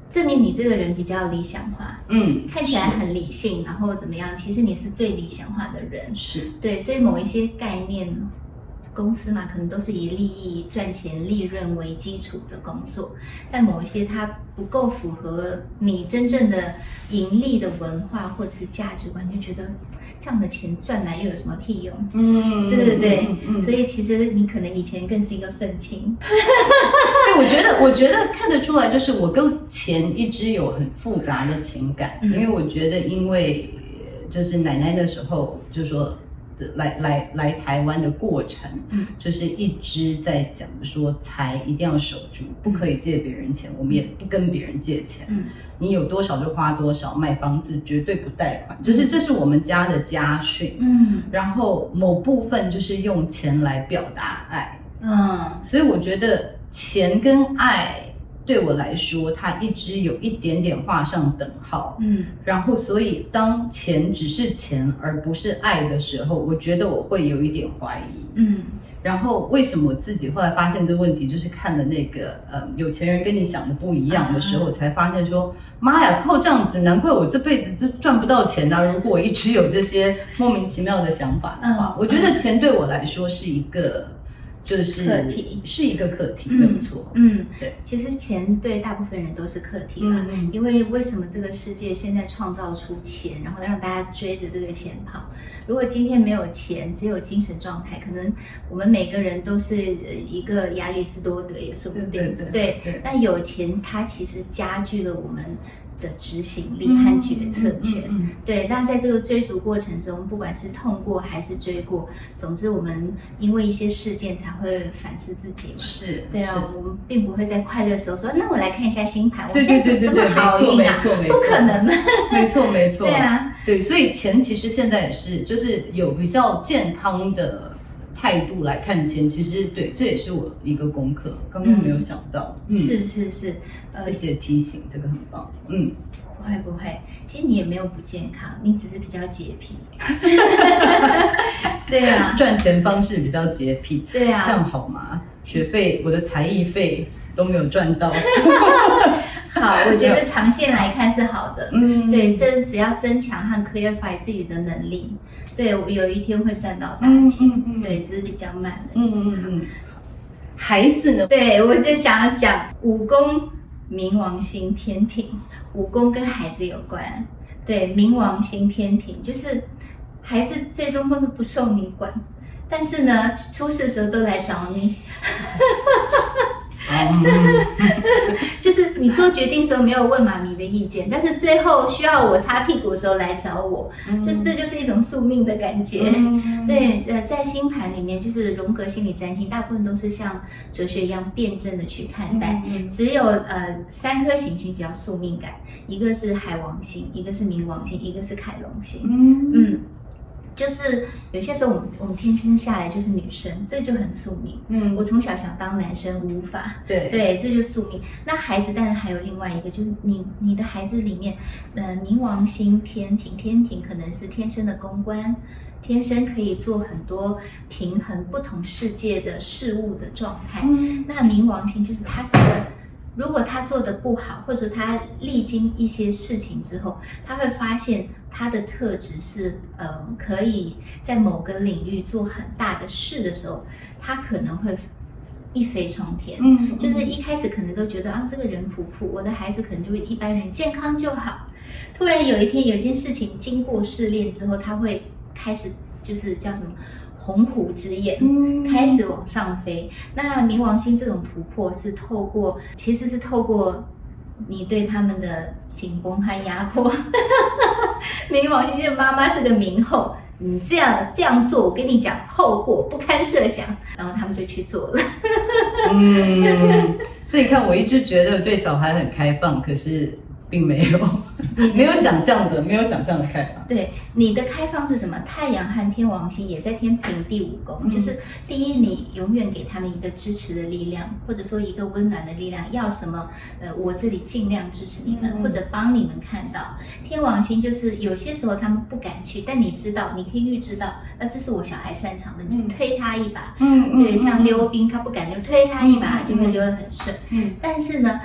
证明你这个人比较理想化，嗯，看起来很理性，然后怎么样？其实你是最理想化的人，是对，所以某一些概念。公司嘛，可能都是以利益、赚钱、利润为基础的工作，但某一些它不够符合你真正的盈利的文化或者是价值观，就觉得这样的钱赚来又有什么屁用？嗯，对对对，嗯嗯、所以其实你可能以前更是一个愤青。对，我觉得，我觉得看得出来，就是我跟钱一直有很复杂的情感，嗯、因为我觉得，因为就是奶奶的时候就说。来来来台湾的过程，嗯，就是一直在讲的说，财一定要守住，不可以借别人钱，我们也不跟别人借钱。嗯，你有多少就花多少，买房子绝对不贷款，就是这是我们家的家训。嗯，然后某部分就是用钱来表达爱。嗯，所以我觉得钱跟爱。对我来说，它一直有一点点画上等号。嗯，然后所以当钱只是钱而不是爱的时候，我觉得我会有一点怀疑。嗯，然后为什么我自己后来发现这个问题，就是看了那个呃有钱人跟你想的不一样的时候，我才发现说，妈呀，靠这样子，难怪我这辈子就赚不到钱呢。如果我一直有这些莫名其妙的想法的话，我觉得钱对我来说是一个。就是课题是一个课题，没有错。嗯，对，其实钱对大部分人都是课题了。嗯，因为为什么这个世界现在创造出钱，然后让大家追着这个钱跑？如果今天没有钱，只有精神状态，可能我们每个人都是一个亚里士多德，也说不定。对对对。对，但有钱，它其实加剧了我们。的执行力和决策权，嗯嗯嗯、对。那在这个追逐过程中，不管是痛过还是追过，总之我们因为一些事件才会反思自己嘛。是，对啊，我们并不会在快乐的时候说，那我来看一下星盘，对对对对对，我现在怎么这么好运啊？不可能，没错没错。对啊，对，所以钱其实现在也是，就是有比较健康的。态度来看钱，其实对，这也是我一个功课，刚刚没有想到。嗯嗯、是是是，呃，谢谢提醒，这个很棒。嗯，不会不会，其实你也没有不健康，你只是比较洁癖。对啊，赚钱方式比较洁癖。对啊，这样好吗？学费，我的才艺费都没有赚到。好，我觉得长线来看是好的。嗯，对，这只要增强和 clarify 自己的能力。对，我有一天会赚到大钱，嗯嗯、对，只是比较慢的。嗯嗯嗯。孩子呢？对，我就想要讲武功冥王星天平。武功跟孩子有关。对，冥王星天平就是孩子最终都是不受你管，但是呢，出事的时候都来找你。就是你做决定的时候没有问妈咪的意见，但是最后需要我擦屁股的时候来找我，就是这就是一种宿命的感觉。对，呃，在星盘里面，就是荣格心理占星，大部分都是像哲学一样辩证的去看待。只有呃三颗行星比较宿命感，一个是海王星，一个是冥王星，一个是凯龙星。嗯。就是有些时候，我们我们天生下来就是女生，这就很宿命。嗯，我从小想当男生，无法。对对，这就是宿命。那孩子当然还有另外一个，就是你你的孩子里面，呃，冥王星天平，天平可能是天生的公关，天生可以做很多平衡不同世界的事物的状态。嗯，那冥王星就是他是个。如果他做的不好，或者他历经一些事情之后，他会发现他的特质是，嗯，可以在某个领域做很大的事的时候，他可能会一飞冲天。嗯，就是一开始可能都觉得啊，这个人普普，我的孩子可能就会一般人，健康就好。突然有一天有一件事情经过试炼之后，他会开始就是叫什么？鸿鹄之眼开始往上飞。嗯、那冥王星这种突破是透过，其实是透过你对他们的紧绷和压迫。冥王星就妈妈是个冥后，你这样这样做，我跟你讲后果不堪设想，然后他们就去做了。嗯，所以你看，我一直觉得对小孩很开放，可是。并没有，你 没有想象的，没有想象的开放。对，你的开放是什么？太阳和天王星也在天平第五宫，嗯、就是第一，你永远给他们一个支持的力量，或者说一个温暖的力量。要什么？呃，我这里尽量支持你们，嗯、或者帮你们看到。天王星就是有些时候他们不敢去，但你知道，你可以预知到，那这是我小孩擅长的，你就推他一把。嗯，对，像溜冰，他不敢，就推他一把，就会溜得很顺。嗯，但是呢，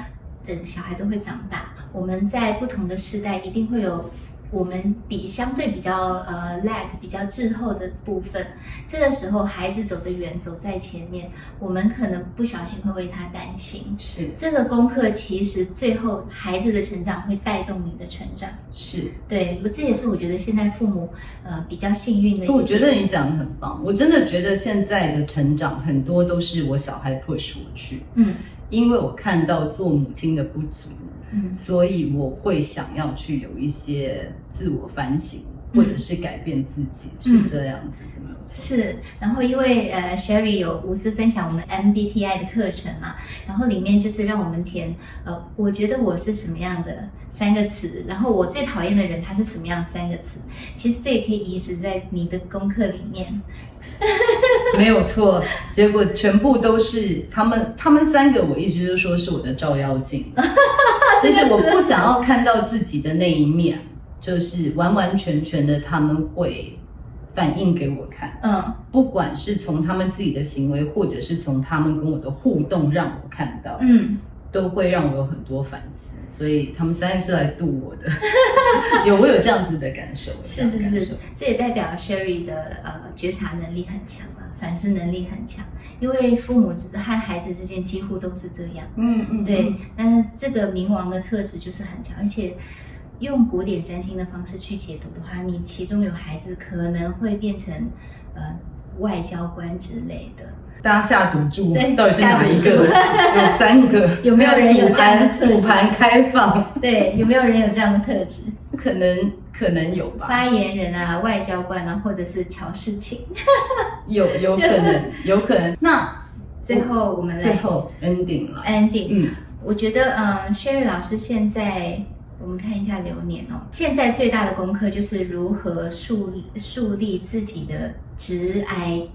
等小孩都会长大。我们在不同的时代，一定会有我们比相对比较呃 lag 比较滞后的部分。这个时候，孩子走得远，走在前面，我们可能不小心会为他担心。是这个功课，其实最后孩子的成长会带动你的成长。是对，这也是我觉得现在父母呃比较幸运的一。我觉得你讲的很棒，我真的觉得现在的成长很多都是我小孩 push 我去，嗯，因为我看到做母亲的不足。嗯，所以我会想要去有一些自我反省，或者是改变自己，嗯、是这样子，是吗？是。然后因为呃，Sherry 有无私分享我们 MBTI 的课程嘛，然后里面就是让我们填呃，我觉得我是什么样的三个词，然后我最讨厌的人他是什么样三个词。其实这也可以移植在你的功课里面。没有错，结果全部都是他们，他们三个我一直就说是我的照妖镜，就是我不想要看到自己的那一面，就是完完全全的他们会反映给我看，嗯，不管是从他们自己的行为，或者是从他们跟我的互动让我看到，嗯，都会让我有很多反思。所以他们三个是来度我的，有我有这样子的感受，是是是，这也代表 Sherry 的呃觉察能力很强嘛，反思能力很强，因为父母和孩子之间几乎都是这样，嗯嗯，对，但是这个冥王的特质就是很强，而且用古典占星的方式去解读的话，你其中有孩子可能会变成呃外交官之类的。大家下赌注，到底是哪一个？有三个，有没有人有这样的特质？赌盘开放，对，有没有人有这样的特质？可能，可能有吧。发言人啊，外交官啊，或者是乔事情，有，有可能，有可能。那最后我们来最后 ending 了，ending。嗯，我觉得，嗯，Sherry 老师现在。我们看一下流年哦，现在最大的功课就是如何树树立自己的职涯。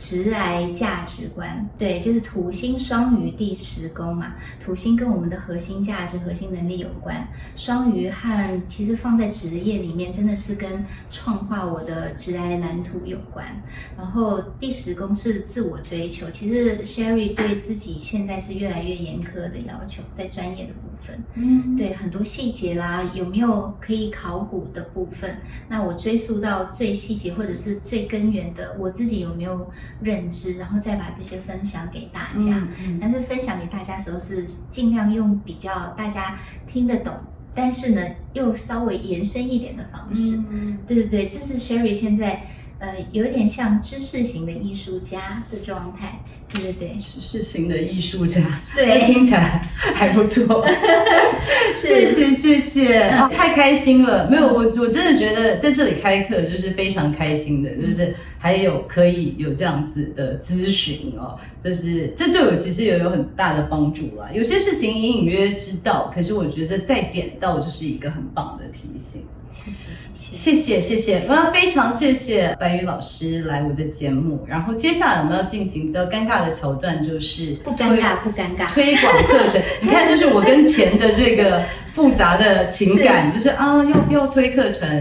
职来价值观，对，就是土星双鱼第十宫嘛。土星跟我们的核心价值、核心能力有关。双鱼和其实放在职业里面，真的是跟创化我的职来蓝图有关。然后第十宫是自我追求。其实 Sherry 对自己现在是越来越严苛的要求，在专业的部，嗯，对很多细节啦，有没有可以考古的部分？那我追溯到最细节或者是最根源的，我自己有没有？认知，然后再把这些分享给大家。嗯嗯、但是分享给大家的时候是尽量用比较大家听得懂，但是呢又稍微延伸一点的方式。嗯、对对对，这是 Sherry 现在呃有点像知识型的艺术家的状态。对对对，知识型的艺术家，对，听起来还不错。谢谢谢谢，太开心了。没有我我真的觉得在这里开课就是非常开心的，就是。还有可以有这样子的咨询哦，就是这对我其实也有很大的帮助啦。有些事情隐隐约约知道，可是我觉得再点到就是一个很棒的提醒。谢谢谢谢谢谢谢谢，我要非常谢谢白宇老师来我的节目。然后接下来我们要进行比较尴尬的桥段，就是不尴尬不尴尬推广课程。你看，就是我跟钱的这个复杂的情感，是就是啊，要不要推课程？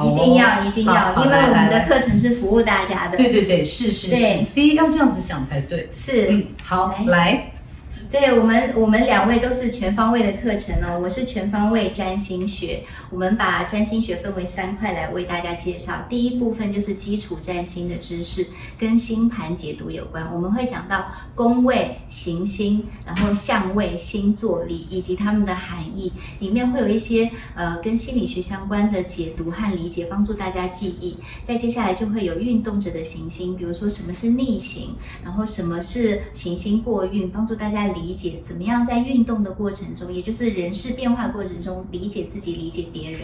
一定要，一定要，因为我们的课程是服务大家的。对对对，是是是，C 要这样子想才对。是，嗯，好，来。对我们，我们两位都是全方位的课程哦。我是全方位占星学，我们把占星学分为三块来为大家介绍。第一部分就是基础占星的知识，跟星盘解读有关。我们会讲到宫位、行星，然后相位、星座里以及它们的含义，里面会有一些呃跟心理学相关的解读和理解，帮助大家记忆。再接下来就会有运动者的行星，比如说什么是逆行，然后什么是行星过运，帮助大家理。理解怎么样在运动的过程中，也就是人事变化过程中理解自己、理解别人。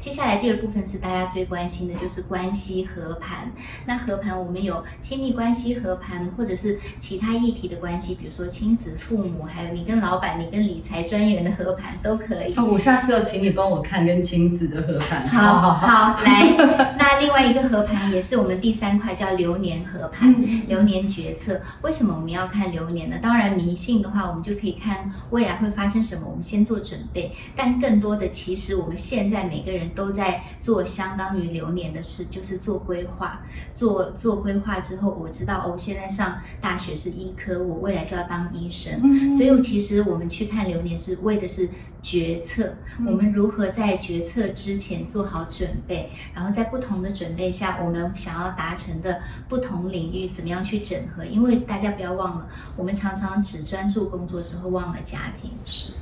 接下来第二部分是大家最关心的，就是关系合盘。那合盘我们有亲密关系合盘，或者是其他议题的关系，比如说亲子、父母，还有你跟老板、你跟理财专员的合盘都可以。哦，我下次要请你帮我看跟亲子的合盘。好好好，来，那另外一个合盘也是我们第三块，叫流年合盘，嗯、流年决策。为什么我们要看流年呢？当然迷信的话。我们就可以看未来会发生什么，我们先做准备。但更多的，其实我们现在每个人都在做相当于流年的事，就是做规划。做做规划之后，我知道哦，现在上大学是医科，我未来就要当医生。嗯。所以其实我们去看流年是为的是决策，我们如何在决策之前做好准备，然后在不同的准备下，我们想要达成的不同领域怎么样去整合？因为大家不要忘了，我们常常只专注工作的时候忘了家庭，是。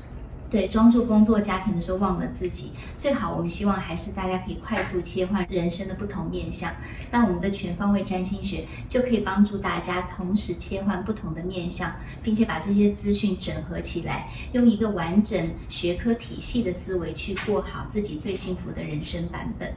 对，专注工作家庭的时候忘了自己，最好我们希望还是大家可以快速切换人生的不同面向。那我们的全方位占星学就可以帮助大家同时切换不同的面向，并且把这些资讯整合起来，用一个完整学科体系的思维去过好自己最幸福的人生版本。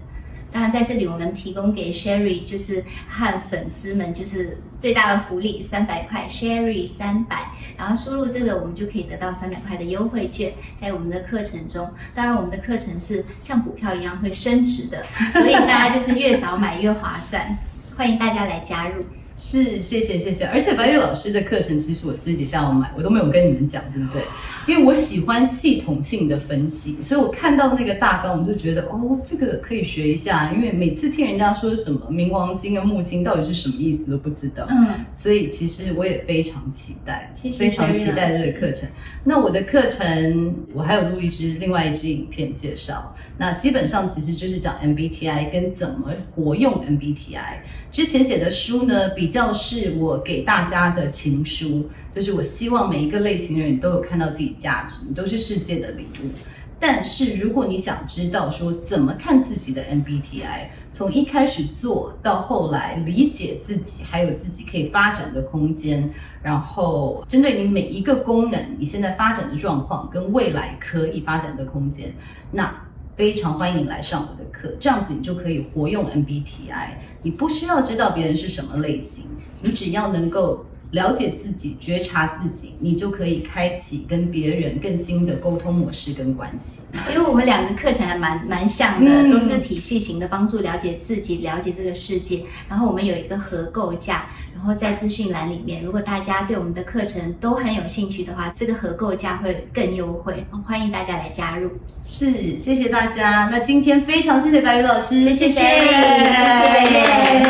当然，在这里我们提供给 Sherry 就是和粉丝们就是最大的福利，三百块 Sherry 三百，然后输入这个，我们就可以得到三百块的优惠券，在我们的课程中。当然，我们的课程是像股票一样会升值的，所以大家就是越早买越划算，欢迎大家来加入。是，谢谢谢谢。而且白月老师的课程，其实我私底下要买，我都没有跟你们讲，对不对？因为我喜欢系统性的分析，所以我看到那个大纲，我就觉得哦，这个可以学一下。因为每次听人家说什么冥王星跟木星到底是什么意思都不知道，嗯，所以其实我也非常期待，谢谢非常期待这个课程。那我的课程，我还有录一支另外一支影片介绍。那基本上其实就是讲 MBTI 跟怎么活用 MBTI。之前写的书呢，比较是我给大家的情书，就是我希望每一个类型的人都有看到自己价值，你都是世界的礼物。但是如果你想知道说怎么看自己的 MBTI，从一开始做到后来理解自己，还有自己可以发展的空间，然后针对你每一个功能，你现在发展的状况跟未来可以发展的空间，那非常欢迎你来上我的课，这样子你就可以活用 MBTI，你不需要知道别人是什么类型，你只要能够。了解自己，觉察自己，你就可以开启跟别人更新的沟通模式跟关系。因为我们两个课程还蛮蛮像的，嗯、都是体系型的，帮助了解自己，了解这个世界。然后我们有一个合购价，然后在资讯栏里面，如果大家对我们的课程都很有兴趣的话，这个合购价会更优惠，欢迎大家来加入。是，谢谢大家。那今天非常谢谢白宇老师，谢谢，谢谢。谢谢